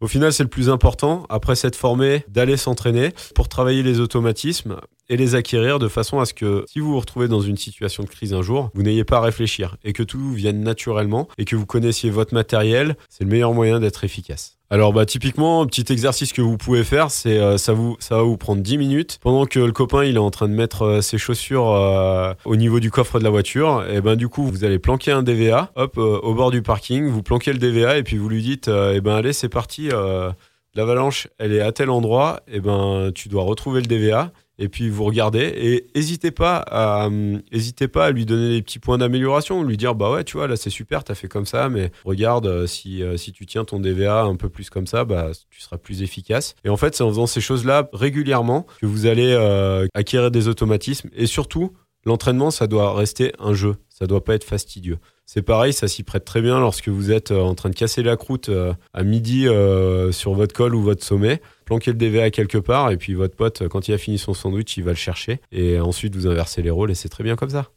Au final, c'est le plus important, après s'être formé, d'aller s'entraîner pour travailler les automatismes et les acquérir de façon à ce que si vous vous retrouvez dans une situation de crise un jour, vous n'ayez pas à réfléchir et que tout vienne naturellement et que vous connaissiez votre matériel, c'est le meilleur moyen d'être efficace. Alors bah typiquement, un petit exercice que vous pouvez faire, c'est euh, ça vous ça va vous prendre 10 minutes. Pendant que le copain il est en train de mettre euh, ses chaussures euh, au niveau du coffre de la voiture et ben du coup, vous allez planquer un DVA, hop au bord du parking, vous planquez le DVA et puis vous lui dites et ben allez, c'est parti l'avalanche, elle est à tel endroit, et ben tu dois retrouver le DVA et puis vous regardez et n'hésitez pas à pas à lui donner des petits points d'amélioration, lui dire bah ouais tu vois là c'est super t'as fait comme ça mais regarde euh, si euh, si tu tiens ton DVA un peu plus comme ça bah tu seras plus efficace. Et en fait c'est en faisant ces choses là régulièrement que vous allez euh, acquérir des automatismes. Et surtout l'entraînement ça doit rester un jeu. Ça doit pas être fastidieux c'est pareil, ça s'y prête très bien lorsque vous êtes en train de casser la croûte à midi sur votre col ou votre sommet planquer le DVA quelque part et puis votre pote, quand il a fini son sandwich, il va le chercher et ensuite vous inversez les rôles et c'est très bien comme ça.